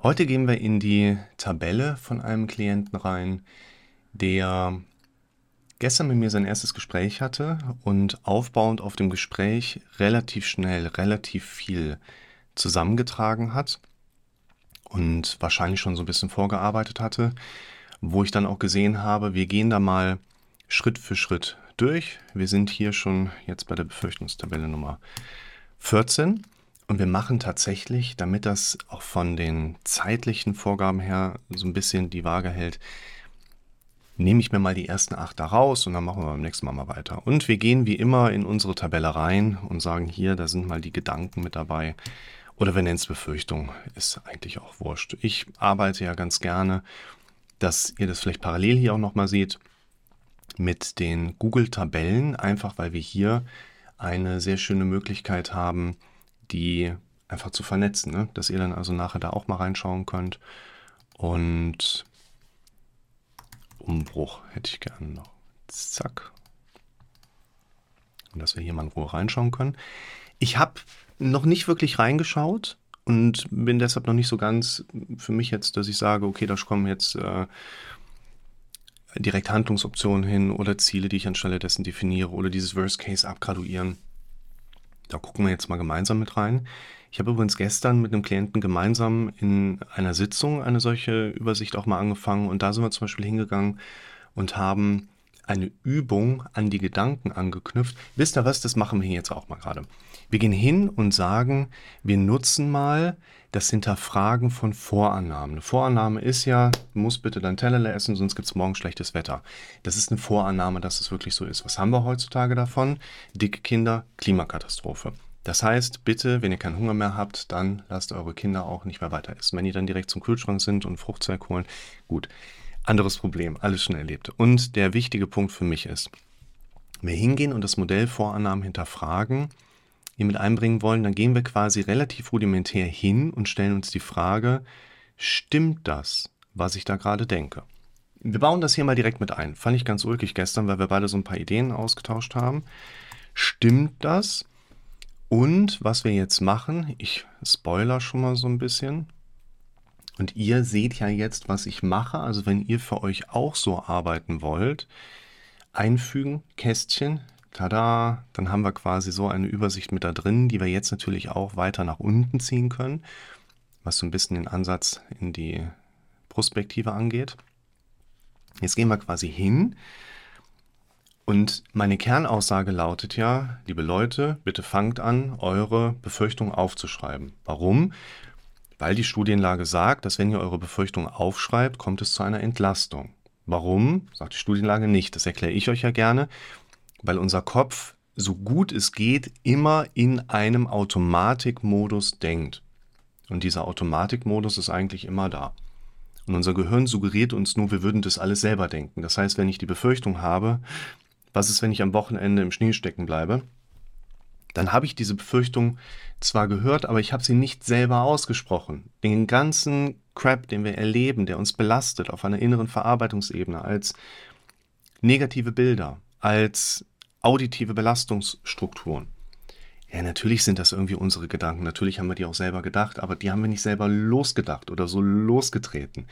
Heute gehen wir in die Tabelle von einem Klienten rein, der gestern mit mir sein erstes Gespräch hatte und aufbauend auf dem Gespräch relativ schnell relativ viel zusammengetragen hat und wahrscheinlich schon so ein bisschen vorgearbeitet hatte, wo ich dann auch gesehen habe, wir gehen da mal Schritt für Schritt durch. Wir sind hier schon jetzt bei der Befürchtungstabelle Nummer 14 und wir machen tatsächlich, damit das auch von den zeitlichen Vorgaben her so ein bisschen die Waage hält, nehme ich mir mal die ersten acht da raus und dann machen wir beim nächsten Mal mal weiter. Und wir gehen wie immer in unsere Tabelle rein und sagen hier, da sind mal die Gedanken mit dabei. Oder wir nennen es Befürchtung, ist eigentlich auch wurscht. Ich arbeite ja ganz gerne, dass ihr das vielleicht parallel hier auch nochmal seht, mit den Google-Tabellen, einfach weil wir hier eine sehr schöne Möglichkeit haben, die einfach zu vernetzen, ne? dass ihr dann also nachher da auch mal reinschauen könnt. Und Umbruch hätte ich gerne noch. Zack. Und dass wir hier mal in Ruhe reinschauen können. Ich habe noch nicht wirklich reingeschaut und bin deshalb noch nicht so ganz für mich jetzt, dass ich sage, okay, da kommen jetzt äh, direkt Handlungsoptionen hin oder Ziele, die ich anstelle dessen definiere oder dieses Worst Case abgraduieren. Da gucken wir jetzt mal gemeinsam mit rein. Ich habe übrigens gestern mit einem Klienten gemeinsam in einer Sitzung eine solche Übersicht auch mal angefangen und da sind wir zum Beispiel hingegangen und haben eine Übung an die Gedanken angeknüpft. Wisst ihr was, das machen wir jetzt auch mal gerade. Wir gehen hin und sagen, wir nutzen mal das Hinterfragen von Vorannahmen. Eine Vorannahme ist ja, du musst bitte dein Teller essen, sonst gibt es morgen schlechtes Wetter. Das ist eine Vorannahme, dass es wirklich so ist. Was haben wir heutzutage davon? Dicke Kinder, Klimakatastrophe. Das heißt, bitte, wenn ihr keinen Hunger mehr habt, dann lasst eure Kinder auch nicht mehr weiter essen. Wenn die dann direkt zum Kühlschrank sind und Fruchtzeug holen, gut. Anderes Problem, alles schon erlebt. Und der wichtige Punkt für mich ist, wenn wir hingehen und das Modell Vorannahmen hinterfragen, hier mit einbringen wollen, dann gehen wir quasi relativ rudimentär hin und stellen uns die Frage, stimmt das, was ich da gerade denke? Wir bauen das hier mal direkt mit ein. Fand ich ganz ulkig gestern, weil wir beide so ein paar Ideen ausgetauscht haben. Stimmt das? Und was wir jetzt machen, ich spoiler schon mal so ein bisschen. Und ihr seht ja jetzt, was ich mache. Also wenn ihr für euch auch so arbeiten wollt, einfügen, Kästchen, tada, dann haben wir quasi so eine Übersicht mit da drin, die wir jetzt natürlich auch weiter nach unten ziehen können, was so ein bisschen den Ansatz in die Prospektive angeht. Jetzt gehen wir quasi hin und meine Kernaussage lautet ja, liebe Leute, bitte fangt an, eure Befürchtungen aufzuschreiben. Warum? Weil die Studienlage sagt, dass wenn ihr eure Befürchtungen aufschreibt, kommt es zu einer Entlastung. Warum? Sagt die Studienlage nicht. Das erkläre ich euch ja gerne weil unser Kopf so gut es geht immer in einem Automatikmodus denkt. Und dieser Automatikmodus ist eigentlich immer da. Und unser Gehirn suggeriert uns nur, wir würden das alles selber denken. Das heißt, wenn ich die Befürchtung habe, was ist, wenn ich am Wochenende im Schnee stecken bleibe, dann habe ich diese Befürchtung zwar gehört, aber ich habe sie nicht selber ausgesprochen. Den ganzen Crap, den wir erleben, der uns belastet auf einer inneren Verarbeitungsebene als negative Bilder, als auditive Belastungsstrukturen. Ja, natürlich sind das irgendwie unsere Gedanken. Natürlich haben wir die auch selber gedacht, aber die haben wir nicht selber losgedacht oder so losgetreten.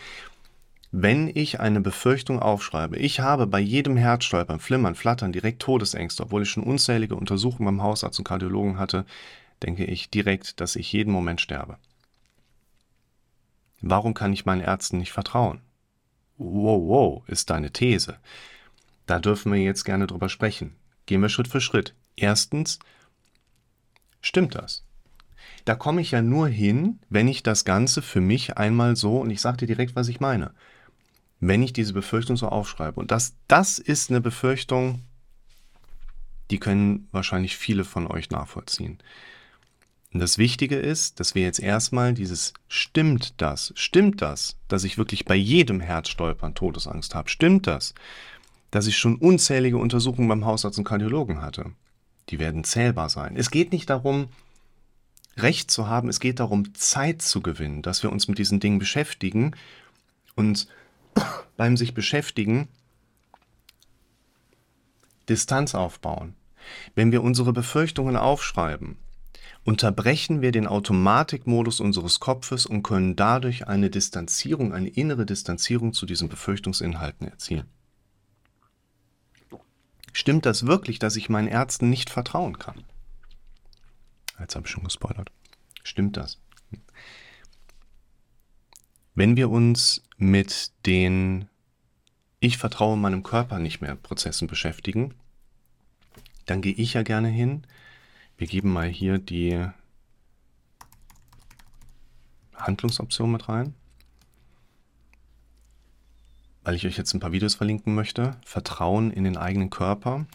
Wenn ich eine Befürchtung aufschreibe, ich habe bei jedem Herzstolpern, Flimmern, Flattern direkt Todesängste, obwohl ich schon unzählige Untersuchungen beim Hausarzt und Kardiologen hatte, denke ich direkt, dass ich jeden Moment sterbe. Warum kann ich meinen Ärzten nicht vertrauen? Wow, wow, ist deine These. Da dürfen wir jetzt gerne drüber sprechen. Gehen wir Schritt für Schritt. Erstens, stimmt das? Da komme ich ja nur hin, wenn ich das Ganze für mich einmal so, und ich sage dir direkt, was ich meine, wenn ich diese Befürchtung so aufschreibe. Und das, das ist eine Befürchtung, die können wahrscheinlich viele von euch nachvollziehen. Und das Wichtige ist, dass wir jetzt erstmal dieses stimmt das, stimmt das, dass ich wirklich bei jedem Herzstolpern Todesangst habe, stimmt das, dass ich schon unzählige Untersuchungen beim Hausarzt und Kardiologen hatte. Die werden zählbar sein. Es geht nicht darum, Recht zu haben, es geht darum, Zeit zu gewinnen, dass wir uns mit diesen Dingen beschäftigen und beim sich beschäftigen Distanz aufbauen. Wenn wir unsere Befürchtungen aufschreiben unterbrechen wir den Automatikmodus unseres Kopfes und können dadurch eine Distanzierung, eine innere Distanzierung zu diesen Befürchtungsinhalten erzielen. Stimmt das wirklich, dass ich meinen Ärzten nicht vertrauen kann? Jetzt habe ich schon gespoilert. Stimmt das? Wenn wir uns mit den Ich vertraue meinem Körper nicht mehr Prozessen beschäftigen, dann gehe ich ja gerne hin. Wir geben mal hier die Handlungsoption mit rein, weil ich euch jetzt ein paar Videos verlinken möchte. Vertrauen in den eigenen Körper.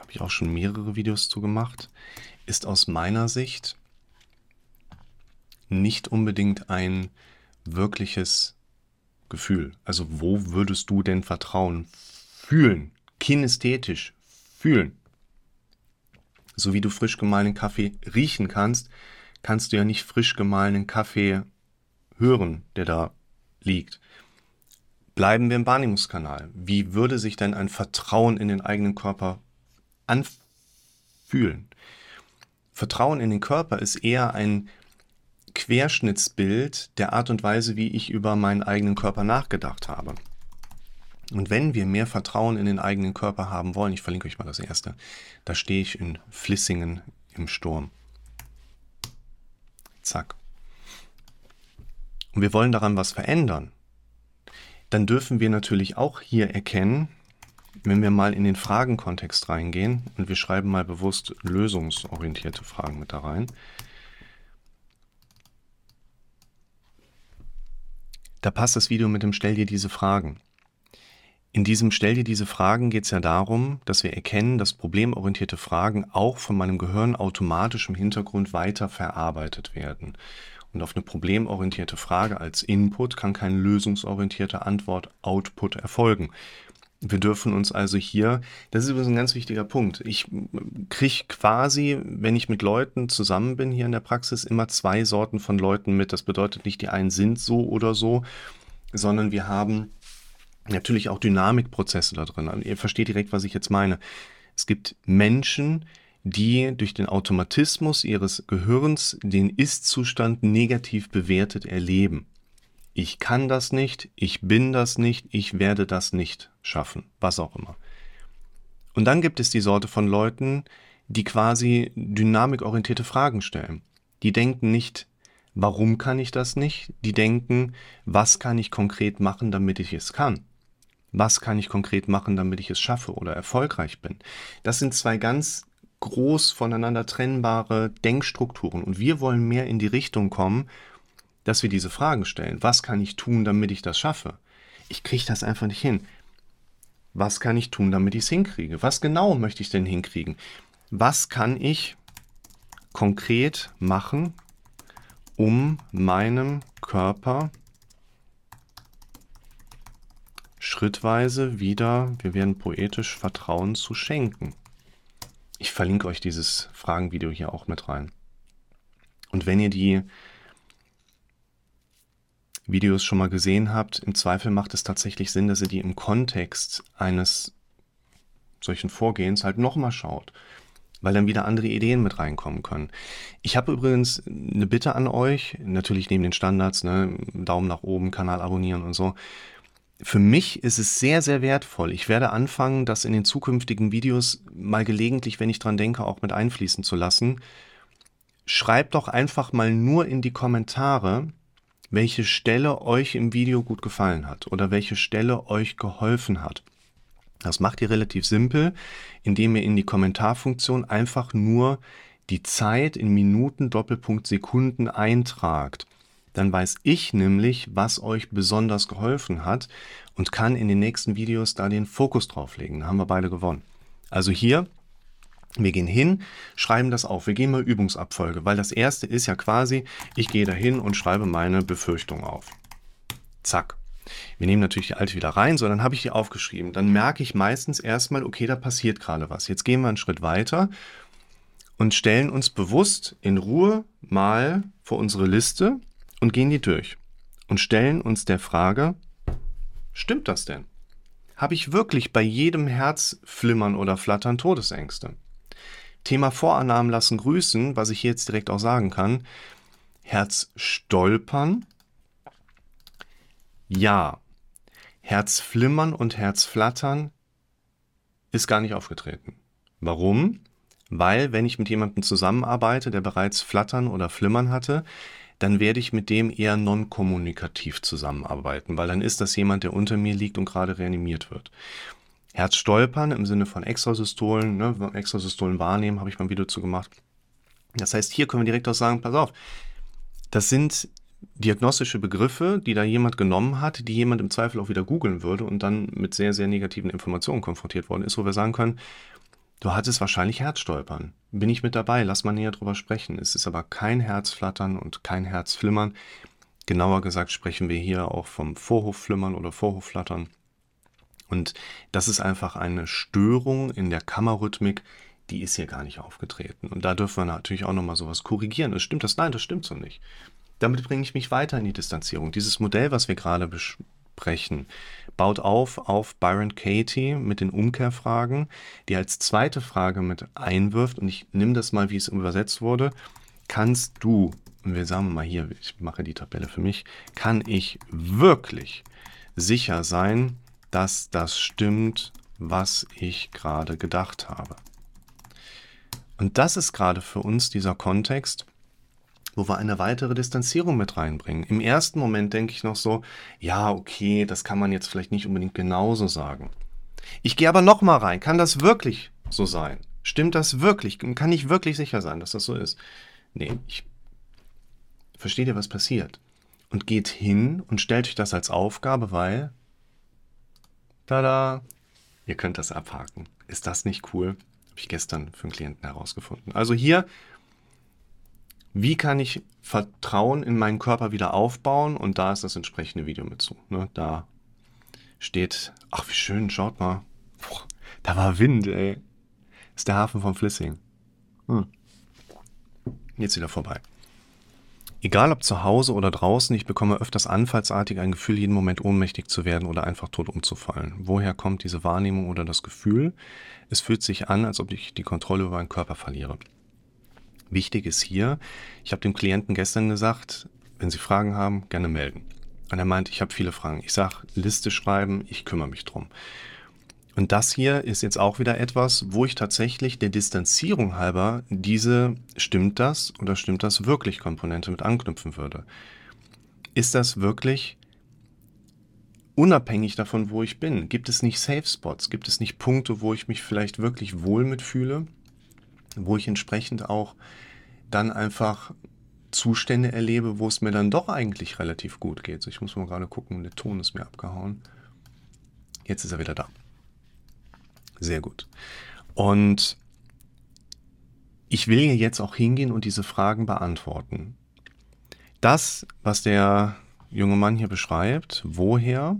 Habe ich auch schon mehrere Videos zu gemacht. Ist aus meiner Sicht nicht unbedingt ein wirkliches Gefühl. Also wo würdest du denn vertrauen? Fühlen, kinästhetisch fühlen. So wie du frisch gemahlenen Kaffee riechen kannst, kannst du ja nicht frisch gemahlenen Kaffee hören, der da liegt. Bleiben wir im Wahrnehmungskanal. Wie würde sich denn ein Vertrauen in den eigenen Körper anfühlen? Vertrauen in den Körper ist eher ein Querschnittsbild der Art und Weise, wie ich über meinen eigenen Körper nachgedacht habe. Und wenn wir mehr Vertrauen in den eigenen Körper haben wollen, ich verlinke euch mal das erste, da stehe ich in Flissingen im Sturm. Zack. Und wir wollen daran was verändern, dann dürfen wir natürlich auch hier erkennen, wenn wir mal in den Fragenkontext reingehen und wir schreiben mal bewusst lösungsorientierte Fragen mit da rein, da passt das Video mit dem Stell dir diese Fragen. In diesem Stell dir diese Fragen geht es ja darum, dass wir erkennen, dass problemorientierte Fragen auch von meinem Gehirn automatisch im Hintergrund weiter verarbeitet werden. Und auf eine problemorientierte Frage als Input kann keine lösungsorientierte Antwort Output erfolgen. Wir dürfen uns also hier, das ist übrigens ein ganz wichtiger Punkt. Ich kriege quasi, wenn ich mit Leuten zusammen bin hier in der Praxis, immer zwei Sorten von Leuten mit. Das bedeutet nicht, die einen sind so oder so, sondern wir haben natürlich auch Dynamikprozesse da drin. Ihr versteht direkt, was ich jetzt meine. Es gibt Menschen, die durch den Automatismus ihres Gehirns den Ist-Zustand negativ bewertet erleben. Ich kann das nicht, ich bin das nicht, ich werde das nicht schaffen, was auch immer. Und dann gibt es die Sorte von Leuten, die quasi dynamikorientierte Fragen stellen. Die denken nicht, warum kann ich das nicht? Die denken, was kann ich konkret machen, damit ich es kann? Was kann ich konkret machen, damit ich es schaffe oder erfolgreich bin? Das sind zwei ganz groß voneinander trennbare Denkstrukturen. Und wir wollen mehr in die Richtung kommen, dass wir diese Fragen stellen. Was kann ich tun, damit ich das schaffe? Ich kriege das einfach nicht hin. Was kann ich tun, damit ich es hinkriege? Was genau möchte ich denn hinkriegen? Was kann ich konkret machen, um meinem Körper schrittweise wieder, wir werden poetisch, Vertrauen zu schenken. Ich verlinke euch dieses Fragenvideo hier auch mit rein. Und wenn ihr die Videos schon mal gesehen habt, im Zweifel macht es tatsächlich Sinn, dass ihr die im Kontext eines solchen Vorgehens halt nochmal schaut, weil dann wieder andere Ideen mit reinkommen können. Ich habe übrigens eine Bitte an euch, natürlich neben den Standards, ne, Daumen nach oben, Kanal abonnieren und so für mich ist es sehr, sehr wertvoll. Ich werde anfangen, das in den zukünftigen Videos mal gelegentlich, wenn ich dran denke, auch mit einfließen zu lassen. Schreibt doch einfach mal nur in die Kommentare, welche Stelle euch im Video gut gefallen hat oder welche Stelle euch geholfen hat. Das macht ihr relativ simpel, indem ihr in die Kommentarfunktion einfach nur die Zeit in Minuten Doppelpunkt Sekunden eintragt dann weiß ich nämlich, was euch besonders geholfen hat und kann in den nächsten Videos da den Fokus drauf legen. Da haben wir beide gewonnen. Also hier, wir gehen hin, schreiben das auf. Wir gehen mal Übungsabfolge, weil das erste ist ja quasi, ich gehe da hin und schreibe meine Befürchtung auf. Zack. Wir nehmen natürlich die alte wieder rein, so dann habe ich die aufgeschrieben. Dann merke ich meistens erstmal, okay, da passiert gerade was. Jetzt gehen wir einen Schritt weiter und stellen uns bewusst in Ruhe mal vor unsere Liste und gehen die durch und stellen uns der Frage, stimmt das denn? Habe ich wirklich bei jedem Herzflimmern oder Flattern Todesängste? Thema Vorannahmen lassen grüßen, was ich hier jetzt direkt auch sagen kann. Herzstolpern. Ja. Herzflimmern und Herzflattern ist gar nicht aufgetreten. Warum? Weil, wenn ich mit jemandem zusammenarbeite, der bereits Flattern oder Flimmern hatte, dann werde ich mit dem eher non-kommunikativ zusammenarbeiten, weil dann ist das jemand, der unter mir liegt und gerade reanimiert wird. Herzstolpern im Sinne von Extrasystolen, ne, Extrasystolen wahrnehmen, habe ich mal ein Video zu gemacht. Das heißt, hier können wir direkt auch sagen, pass auf, das sind diagnostische Begriffe, die da jemand genommen hat, die jemand im Zweifel auch wieder googeln würde und dann mit sehr, sehr negativen Informationen konfrontiert worden ist, wo wir sagen können, du hattest wahrscheinlich Herzstolpern. Bin ich mit dabei, lass mal näher drüber sprechen. Es ist aber kein Herzflattern und kein Herzflimmern. Genauer gesagt sprechen wir hier auch vom Vorhofflimmern oder Vorhofflattern. Und das ist einfach eine Störung in der Kammerrhythmik, die ist hier gar nicht aufgetreten. Und da dürfen wir natürlich auch nochmal sowas korrigieren. Das stimmt das? Nein, das stimmt so nicht. Damit bringe ich mich weiter in die Distanzierung. Dieses Modell, was wir gerade besprechen, baut auf auf Byron Katie mit den Umkehrfragen, die als zweite Frage mit einwirft. Und ich nehme das mal, wie es übersetzt wurde. Kannst du, und wir sagen mal hier, ich mache die Tabelle für mich, kann ich wirklich sicher sein, dass das stimmt, was ich gerade gedacht habe? Und das ist gerade für uns dieser Kontext, wo wir eine weitere Distanzierung mit reinbringen. Im ersten Moment denke ich noch so, ja, okay, das kann man jetzt vielleicht nicht unbedingt genauso sagen. Ich gehe aber noch mal rein. Kann das wirklich so sein? Stimmt das wirklich? Kann ich wirklich sicher sein, dass das so ist? Nee, ich verstehe dir, was passiert. Und geht hin und stellt euch das als Aufgabe, weil, tada, ihr könnt das abhaken. Ist das nicht cool? Habe ich gestern für einen Klienten herausgefunden. Also hier wie kann ich Vertrauen in meinen Körper wieder aufbauen? Und da ist das entsprechende Video mit zu. Ne? Da steht, ach wie schön, schaut mal. Boah, da war Wind, ey. Ist der Hafen von Flissing. Hm. Jetzt wieder vorbei. Egal ob zu Hause oder draußen, ich bekomme öfters anfallsartig ein Gefühl, jeden Moment ohnmächtig zu werden oder einfach tot umzufallen. Woher kommt diese Wahrnehmung oder das Gefühl? Es fühlt sich an, als ob ich die Kontrolle über meinen Körper verliere. Wichtig ist hier, ich habe dem Klienten gestern gesagt, wenn Sie Fragen haben, gerne melden. Und er meint, ich habe viele Fragen. Ich sage, Liste schreiben, ich kümmere mich drum. Und das hier ist jetzt auch wieder etwas, wo ich tatsächlich der Distanzierung halber diese stimmt das oder stimmt das wirklich Komponente mit anknüpfen würde. Ist das wirklich unabhängig davon, wo ich bin? Gibt es nicht Safe Spots? Gibt es nicht Punkte, wo ich mich vielleicht wirklich wohl mitfühle? wo ich entsprechend auch dann einfach Zustände erlebe, wo es mir dann doch eigentlich relativ gut geht. So, ich muss mal gerade gucken, der Ton ist mir abgehauen. Jetzt ist er wieder da. Sehr gut. Und ich will jetzt auch hingehen und diese Fragen beantworten. Das, was der junge Mann hier beschreibt, woher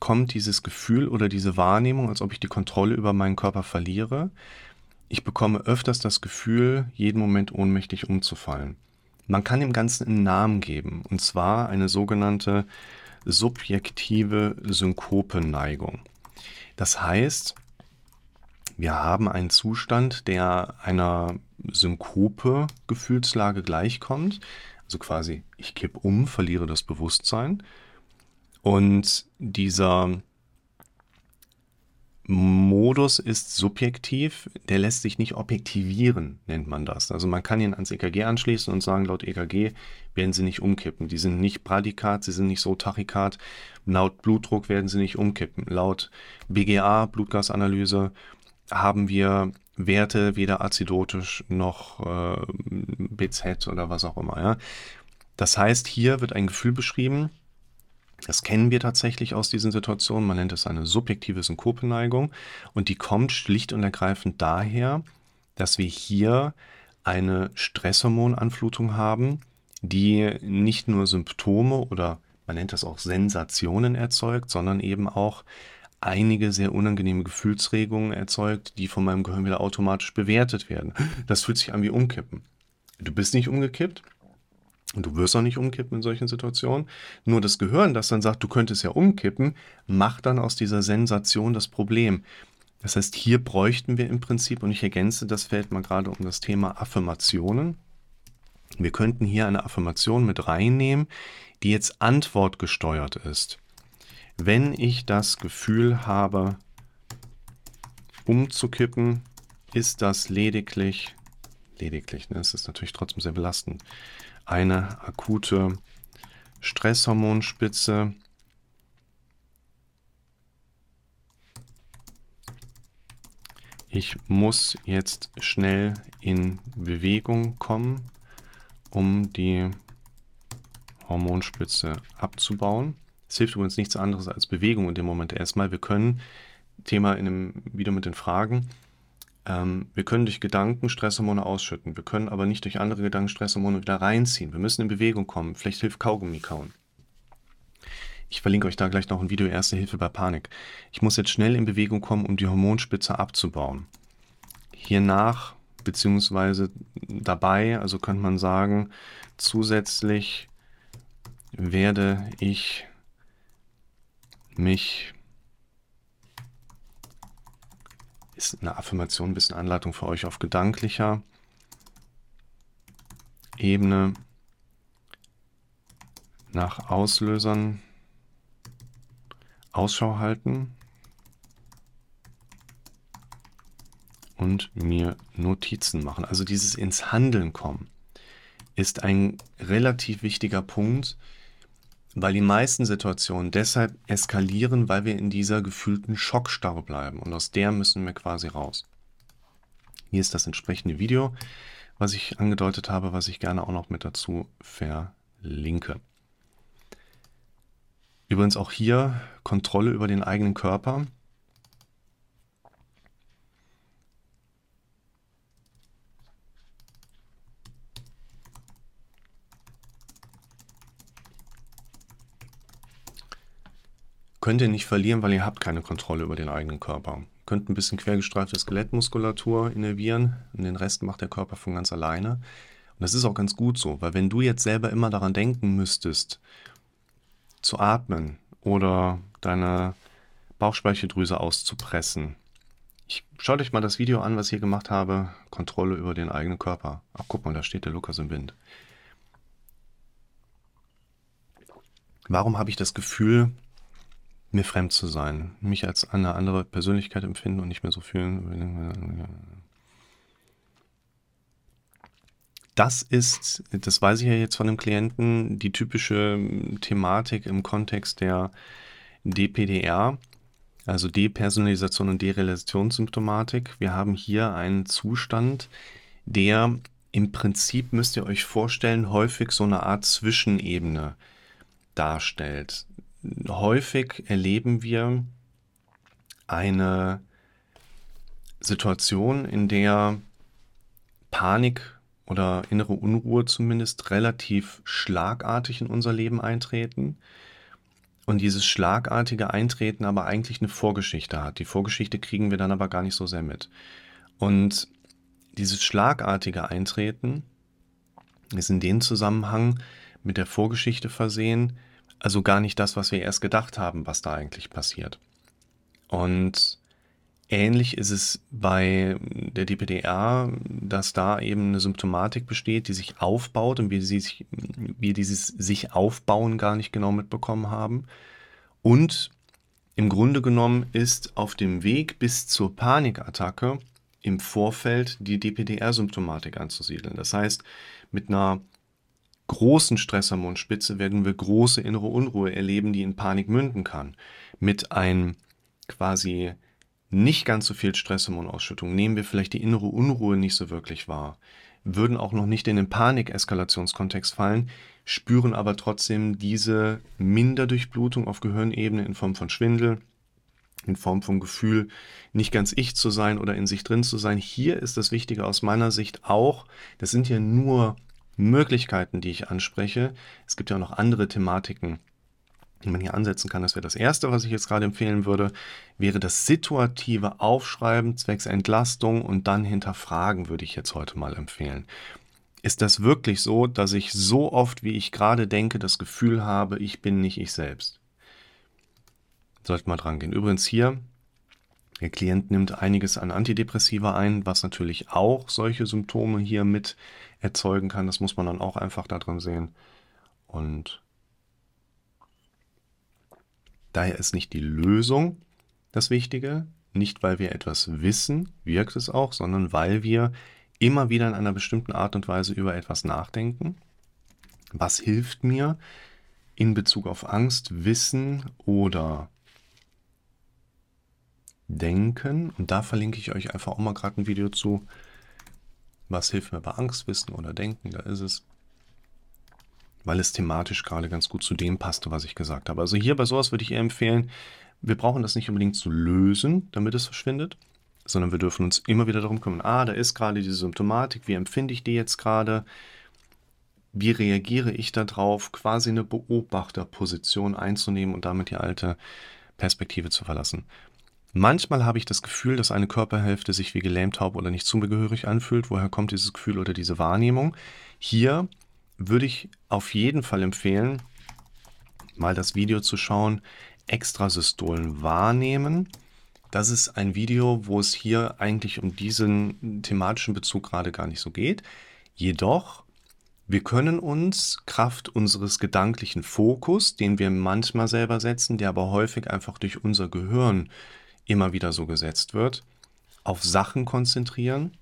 kommt dieses Gefühl oder diese Wahrnehmung, als ob ich die Kontrolle über meinen Körper verliere, ich bekomme öfters das Gefühl, jeden Moment ohnmächtig umzufallen. Man kann dem Ganzen einen Namen geben, und zwar eine sogenannte subjektive Synkopeneigung. Das heißt, wir haben einen Zustand, der einer Synkope Gefühlslage gleichkommt. Also quasi, ich kipp um, verliere das Bewusstsein. Und dieser Modus ist subjektiv, der lässt sich nicht objektivieren, nennt man das. Also man kann ihn ans EKG anschließen und sagen, laut EKG werden sie nicht umkippen. Die sind nicht Bradikat, sie sind nicht so Tachykat. Laut Blutdruck werden sie nicht umkippen. Laut BGA, Blutgasanalyse, haben wir Werte weder azidotisch noch äh, BZ oder was auch immer. Ja? Das heißt, hier wird ein Gefühl beschrieben, das kennen wir tatsächlich aus diesen Situationen. Man nennt es eine subjektive Synkopeneigung. Und die kommt schlicht und ergreifend daher, dass wir hier eine Stresshormonanflutung haben, die nicht nur Symptome oder man nennt das auch Sensationen erzeugt, sondern eben auch einige sehr unangenehme Gefühlsregungen erzeugt, die von meinem Gehirn wieder automatisch bewertet werden. Das fühlt sich an wie umkippen. Du bist nicht umgekippt, und du wirst auch nicht umkippen in solchen Situationen. Nur das Gehirn, das dann sagt, du könntest ja umkippen, macht dann aus dieser Sensation das Problem. Das heißt, hier bräuchten wir im Prinzip, und ich ergänze das Feld mal gerade um das Thema Affirmationen. Wir könnten hier eine Affirmation mit reinnehmen, die jetzt antwortgesteuert ist. Wenn ich das Gefühl habe, umzukippen, ist das lediglich, lediglich, ne, es ist natürlich trotzdem sehr belastend, eine akute Stresshormonspitze, ich muss jetzt schnell in Bewegung kommen, um die Hormonspitze abzubauen. Es hilft übrigens nichts anderes als Bewegung in dem Moment erstmal. Wir können, Thema in dem Video mit den Fragen, wir können durch Gedanken Stresshormone ausschütten. Wir können aber nicht durch andere Gedanken Stresshormone wieder reinziehen. Wir müssen in Bewegung kommen. Vielleicht hilft Kaugummi kauen. Ich verlinke euch da gleich noch ein Video Erste Hilfe bei Panik. Ich muss jetzt schnell in Bewegung kommen, um die Hormonspitze abzubauen. Hiernach beziehungsweise dabei, also könnte man sagen, zusätzlich werde ich mich ist eine Affirmation, ein bisschen Anleitung für euch auf gedanklicher Ebene nach Auslösern Ausschau halten und mir Notizen machen. Also dieses ins Handeln kommen ist ein relativ wichtiger Punkt, weil die meisten Situationen deshalb eskalieren, weil wir in dieser gefühlten Schockstarre bleiben. Und aus der müssen wir quasi raus. Hier ist das entsprechende Video, was ich angedeutet habe, was ich gerne auch noch mit dazu verlinke. Übrigens auch hier Kontrolle über den eigenen Körper. Könnt ihr nicht verlieren, weil ihr habt keine Kontrolle über den eigenen Körper. Könnt ein bisschen quergestreifte Skelettmuskulatur innervieren und den Rest macht der Körper von ganz alleine. Und das ist auch ganz gut so, weil wenn du jetzt selber immer daran denken müsstest, zu atmen oder deine Bauchspeicheldrüse auszupressen. Ich schaut euch mal das Video an, was ich hier gemacht habe. Kontrolle über den eigenen Körper. Ach, guck mal, da steht der Lukas im Wind. Warum habe ich das Gefühl, mir fremd zu sein, mich als eine andere Persönlichkeit empfinden und nicht mehr so fühlen. Das ist, das weiß ich ja jetzt von dem Klienten, die typische Thematik im Kontext der DPDR, also Depersonalisation und Derelationssymptomatik. Wir haben hier einen Zustand, der im Prinzip, müsst ihr euch vorstellen, häufig so eine Art Zwischenebene darstellt häufig erleben wir eine Situation, in der Panik oder innere Unruhe zumindest relativ schlagartig in unser Leben eintreten und dieses schlagartige Eintreten aber eigentlich eine Vorgeschichte hat. Die Vorgeschichte kriegen wir dann aber gar nicht so sehr mit. Und dieses schlagartige Eintreten ist in dem Zusammenhang mit der Vorgeschichte versehen, also gar nicht das, was wir erst gedacht haben, was da eigentlich passiert. Und ähnlich ist es bei der DPDR, dass da eben eine Symptomatik besteht, die sich aufbaut und wir, sich, wir dieses sich aufbauen gar nicht genau mitbekommen haben. Und im Grunde genommen ist auf dem Weg bis zur Panikattacke im Vorfeld die DPDR-Symptomatik anzusiedeln. Das heißt, mit einer großen Stresshormonspitze werden wir große innere Unruhe erleben, die in Panik münden kann. Mit einem quasi nicht ganz so viel Stresshormonausschüttung nehmen wir vielleicht die innere Unruhe nicht so wirklich wahr, würden auch noch nicht in den Panik-Eskalationskontext fallen, spüren aber trotzdem diese Minderdurchblutung auf Gehirnebene in Form von Schwindel, in Form von Gefühl, nicht ganz ich zu sein oder in sich drin zu sein. Hier ist das Wichtige aus meiner Sicht auch, das sind ja nur Möglichkeiten, die ich anspreche. Es gibt ja auch noch andere Thematiken, die man hier ansetzen kann. Das wäre das Erste, was ich jetzt gerade empfehlen würde, wäre das situative Aufschreiben zwecks Entlastung und dann hinterfragen, würde ich jetzt heute mal empfehlen. Ist das wirklich so, dass ich so oft, wie ich gerade denke, das Gefühl habe, ich bin nicht ich selbst? Sollte mal dran gehen. Übrigens hier Der Klient nimmt einiges an Antidepressiva ein, was natürlich auch solche Symptome hier mit erzeugen kann. Das muss man dann auch einfach da drin sehen. Und daher ist nicht die Lösung das Wichtige, nicht weil wir etwas wissen, wirkt es auch, sondern weil wir immer wieder in einer bestimmten Art und Weise über etwas nachdenken. Was hilft mir in Bezug auf Angst, Wissen oder Denken? Und da verlinke ich euch einfach auch mal gerade ein Video zu. Was hilft mir bei Angst, Wissen oder Denken? Da ist es weil es thematisch gerade ganz gut zu dem passte, was ich gesagt habe. Also hier bei sowas würde ich eher empfehlen, wir brauchen das nicht unbedingt zu lösen, damit es verschwindet, sondern wir dürfen uns immer wieder darum kümmern, ah, da ist gerade diese Symptomatik, wie empfinde ich die jetzt gerade, wie reagiere ich darauf, quasi eine Beobachterposition einzunehmen und damit die alte Perspektive zu verlassen. Manchmal habe ich das Gefühl, dass eine Körperhälfte sich wie gelähmt, taub oder nicht zugehörig anfühlt. Woher kommt dieses Gefühl oder diese Wahrnehmung? Hier würde ich auf jeden Fall empfehlen, mal das Video zu schauen, Extrasystolen wahrnehmen. Das ist ein Video, wo es hier eigentlich um diesen thematischen Bezug gerade gar nicht so geht. Jedoch, wir können uns Kraft unseres gedanklichen Fokus, den wir manchmal selber setzen, der aber häufig einfach durch unser Gehirn immer wieder so gesetzt wird, auf Sachen konzentrieren,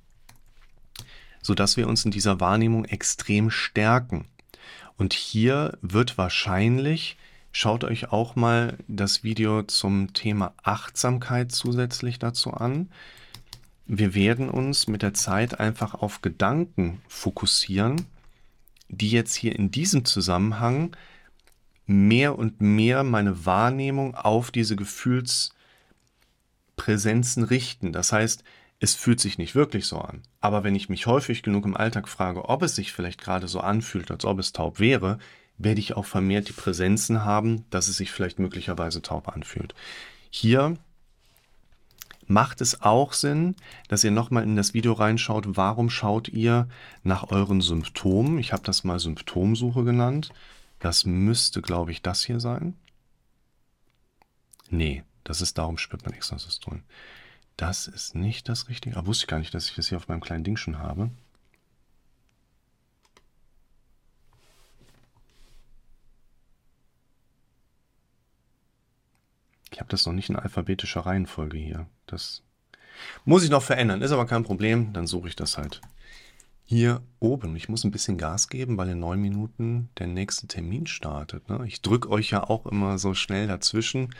sodass wir uns in dieser Wahrnehmung extrem stärken. Und hier wird wahrscheinlich Schaut euch auch mal das Video zum Thema Achtsamkeit zusätzlich dazu an. Wir werden uns mit der Zeit einfach auf Gedanken fokussieren, die jetzt hier in diesem Zusammenhang mehr und mehr meine Wahrnehmung auf diese Gefühlspräsenzen richten. Das heißt, es fühlt sich nicht wirklich so an. Aber wenn ich mich häufig genug im Alltag frage, ob es sich vielleicht gerade so anfühlt, als ob es taub wäre, werde ich auch vermehrt die Präsenzen haben, dass es sich vielleicht möglicherweise taub anfühlt. Hier macht es auch Sinn, dass ihr nochmal in das Video reinschaut, warum schaut ihr nach euren Symptomen. Ich habe das mal Symptomsuche genannt. Das müsste, glaube ich, das hier sein. Nee, das ist darum spürt man Extrasystolen. Das ist nicht das Richtige. Aber ah, wusste ich gar nicht, dass ich das hier auf meinem kleinen Ding schon habe. Ich habe das noch nicht in alphabetischer Reihenfolge hier. Das muss ich noch verändern, ist aber kein Problem. Dann suche ich das halt hier oben. Ich muss ein bisschen Gas geben, weil in neun Minuten der nächste Termin startet. Ne? Ich drücke euch ja auch immer so schnell dazwischen,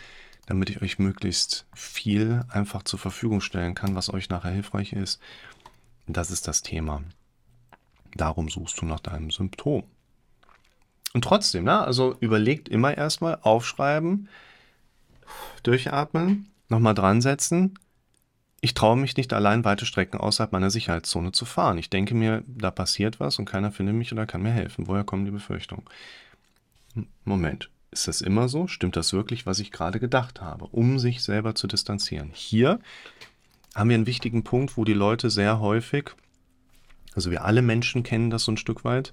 damit ich euch möglichst viel einfach zur Verfügung stellen kann, was euch nachher hilfreich ist. Das ist das Thema. Darum suchst du nach deinem Symptom. Und trotzdem, ne? also überlegt immer erstmal, aufschreiben, durchatmen, nochmal dran setzen. Ich traue mich nicht allein weite Strecken außerhalb meiner Sicherheitszone zu fahren. Ich denke mir, da passiert was und keiner findet mich oder kann mir helfen. Woher kommen die Befürchtungen? Moment, ist das immer so? Stimmt das wirklich, was ich gerade gedacht habe, um sich selber zu distanzieren? Hier haben wir einen wichtigen Punkt, wo die Leute sehr häufig, also wir alle Menschen kennen das so ein Stück weit,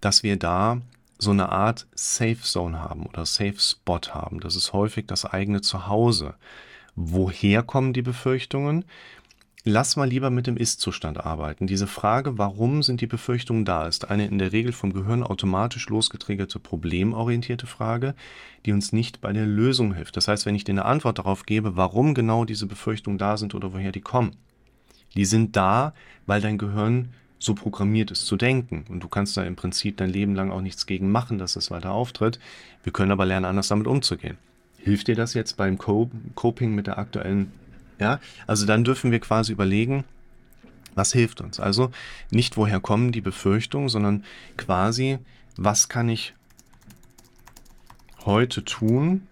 dass wir da so eine Art Safe Zone haben oder Safe Spot haben. Das ist häufig das eigene Zuhause. Woher kommen die Befürchtungen? Lass mal lieber mit dem Ist-Zustand arbeiten. Diese Frage, warum sind die Befürchtungen da, ist eine in der Regel vom Gehirn automatisch losgetriggerte problemorientierte Frage, die uns nicht bei der Lösung hilft. Das heißt, wenn ich dir eine Antwort darauf gebe, warum genau diese Befürchtungen da sind oder woher die kommen, die sind da, weil dein Gehirn so programmiert ist zu denken. Und du kannst da im Prinzip dein Leben lang auch nichts gegen machen, dass es weiter auftritt. Wir können aber lernen, anders damit umzugehen. Hilft dir das jetzt beim Coping mit der aktuellen, ja? Also dann dürfen wir quasi überlegen, was hilft uns? Also nicht woher kommen die Befürchtungen, sondern quasi, was kann ich heute tun,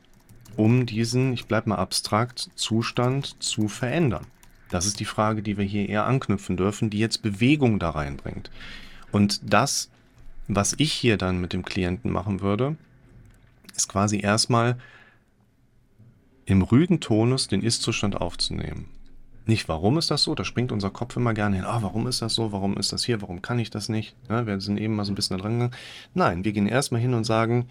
um diesen, ich bleibe mal abstrakt, Zustand zu verändern? Das ist die Frage, die wir hier eher anknüpfen dürfen, die jetzt Bewegung da reinbringt. Und das, was ich hier dann mit dem Klienten machen würde, ist quasi erstmal im ruhigen Tonus den Ist-Zustand aufzunehmen. Nicht, warum ist das so? Da springt unser Kopf immer gerne hin. Ah, warum ist das so? Warum ist das hier? Warum kann ich das nicht? Ja, wir sind eben mal so ein bisschen da dran gegangen. Nein, wir gehen erstmal hin und sagen,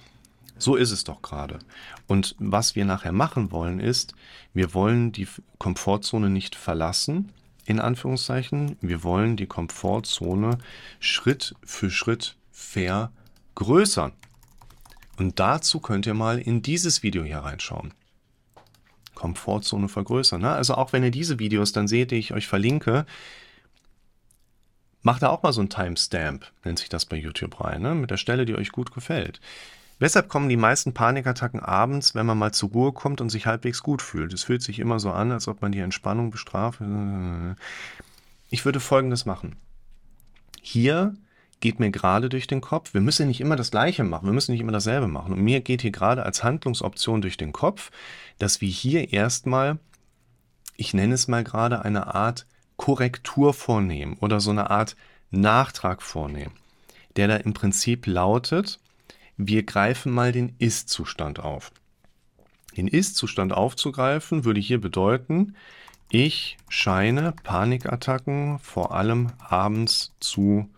So ist es doch gerade. Und was wir nachher machen wollen, ist, wir wollen die Komfortzone nicht verlassen, in Anführungszeichen. Wir wollen die Komfortzone Schritt für Schritt vergrößern. Und dazu könnt ihr mal in dieses Video hier reinschauen. Komfortzone vergrößern. Ne? Also auch wenn ihr diese Videos dann seht, die ich euch verlinke, macht da auch mal so ein Timestamp, nennt sich das bei YouTube rein, ne? mit der Stelle, die euch gut gefällt. Weshalb kommen die meisten Panikattacken abends, wenn man mal zur Ruhe kommt und sich halbwegs gut fühlt? Es fühlt sich immer so an, als ob man die Entspannung bestraft. Ich würde Folgendes machen. Hier geht mir gerade durch den Kopf, wir müssen nicht immer das Gleiche machen, wir müssen nicht immer dasselbe machen. Und mir geht hier gerade als Handlungsoption durch den Kopf, dass wir hier erstmal, ich nenne es mal gerade, eine Art Korrektur vornehmen oder so eine Art Nachtrag vornehmen, der da im Prinzip lautet, wir greifen mal den Ist-Zustand auf. Den Ist-Zustand aufzugreifen würde hier bedeuten, ich scheine Panikattacken vor allem abends zu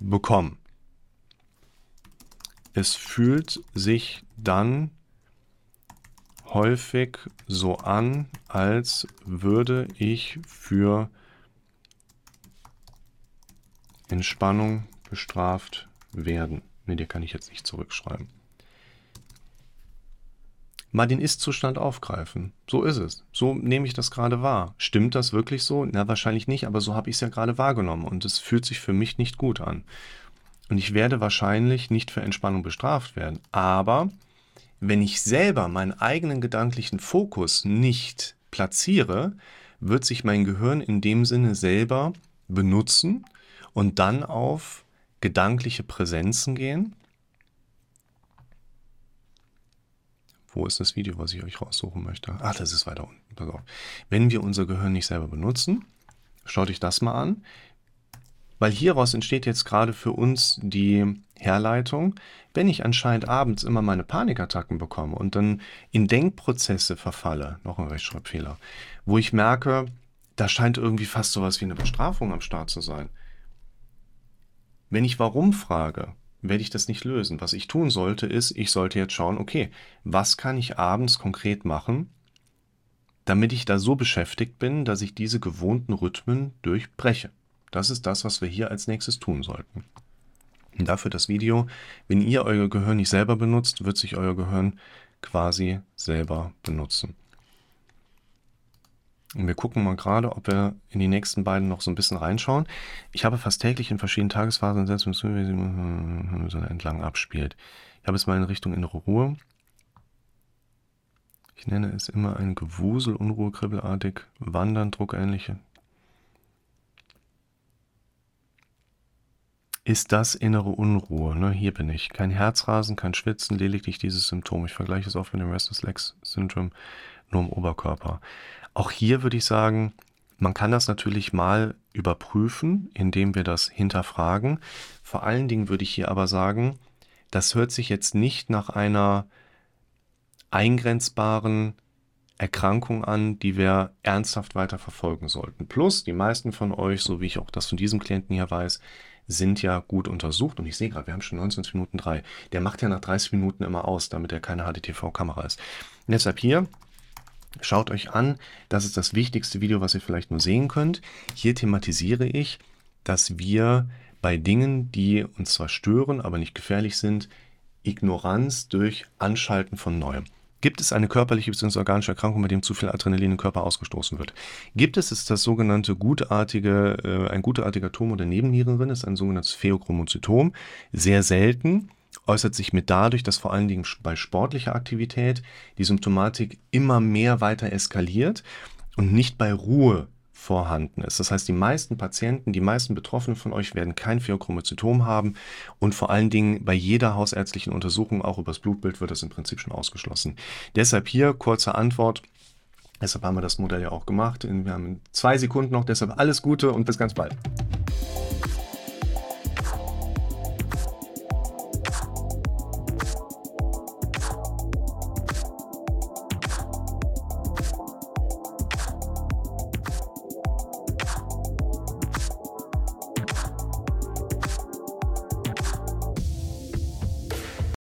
bekommen. Es fühlt sich dann häufig so an, als würde ich für Entspannung bestraft werden. Ne, dir kann ich jetzt nicht zurückschreiben. Mal den Ist-Zustand aufgreifen. So ist es. So nehme ich das gerade wahr. Stimmt das wirklich so? Na, wahrscheinlich nicht, aber so habe ich es ja gerade wahrgenommen und es fühlt sich für mich nicht gut an. Und ich werde wahrscheinlich nicht für Entspannung bestraft werden. Aber wenn ich selber meinen eigenen gedanklichen Fokus nicht platziere, wird sich mein Gehirn in dem Sinne selber benutzen und dann auf gedankliche Präsenzen gehen. Wo ist das Video, was ich euch raussuchen möchte? Ah, das ist weiter unten. Pass auf. Wenn wir unser Gehirn nicht selber benutzen, schaut euch das mal an. Weil hieraus entsteht jetzt gerade für uns die Herleitung, wenn ich anscheinend abends immer meine Panikattacken bekomme und dann in Denkprozesse verfalle, noch ein Rechtschreibfehler, wo ich merke, da scheint irgendwie fast sowas wie eine Bestrafung am Start zu sein. Wenn ich warum frage, werde ich das nicht lösen. Was ich tun sollte, ist, ich sollte jetzt schauen, okay, was kann ich abends konkret machen, damit ich da so beschäftigt bin, dass ich diese gewohnten Rhythmen durchbreche. Das ist das, was wir hier als nächstes tun sollten. Und dafür das Video, wenn ihr euer Gehirn nicht selber benutzt, wird sich euer Gehirn quasi selber benutzen. Und wir gucken mal gerade, ob wir in die nächsten beiden noch so ein bisschen reinschauen. Ich habe fast täglich in verschiedenen Tagesphasen so entlang abspielt. Ich habe es mal in Richtung innere Ruhe. Ich nenne es immer ein Gewusel, Unruhe, kribbelartig, Wandern, Druckähnliche. Ist das innere Unruhe? Ne? Hier bin ich. Kein Herzrasen, kein Schwitzen, lediglich dieses Symptom. Ich vergleiche es oft mit dem Restless Legs Syndrome, nur im Oberkörper. Auch hier würde ich sagen, man kann das natürlich mal überprüfen, indem wir das hinterfragen. Vor allen Dingen würde ich hier aber sagen, das hört sich jetzt nicht nach einer eingrenzbaren Erkrankung an, die wir ernsthaft weiter verfolgen sollten. Plus, die meisten von euch, so wie ich auch das von diesem Klienten hier weiß, sind ja gut untersucht. Und ich sehe gerade, wir haben schon 19 Minuten 3. Der macht ja nach 30 Minuten immer aus, damit er keine HDTV-Kamera ist. Und deshalb hier Schaut euch an, das ist das wichtigste Video, was ihr vielleicht nur sehen könnt. Hier thematisiere ich, dass wir bei Dingen, die uns zwar stören, aber nicht gefährlich sind, Ignoranz durch Anschalten von Neuem. Gibt es eine körperliche bzw. organische Erkrankung, bei dem zu viel Adrenalin im Körper ausgestoßen wird? Gibt es, ist das sogenannte gutartige, äh, ein gutartiger Tumor der Nebennierenrinne, ist ein sogenanntes Pheochromozytom, sehr selten äußert sich mit dadurch, dass vor allen Dingen bei sportlicher Aktivität die Symptomatik immer mehr weiter eskaliert und nicht bei Ruhe vorhanden ist. Das heißt, die meisten Patienten, die meisten Betroffenen von euch werden kein Pheochromozytom haben und vor allen Dingen bei jeder hausärztlichen Untersuchung, auch übers Blutbild, wird das im Prinzip schon ausgeschlossen. Deshalb hier kurze Antwort. Deshalb haben wir das Modell ja auch gemacht. Wir haben zwei Sekunden noch, deshalb alles Gute und bis ganz bald.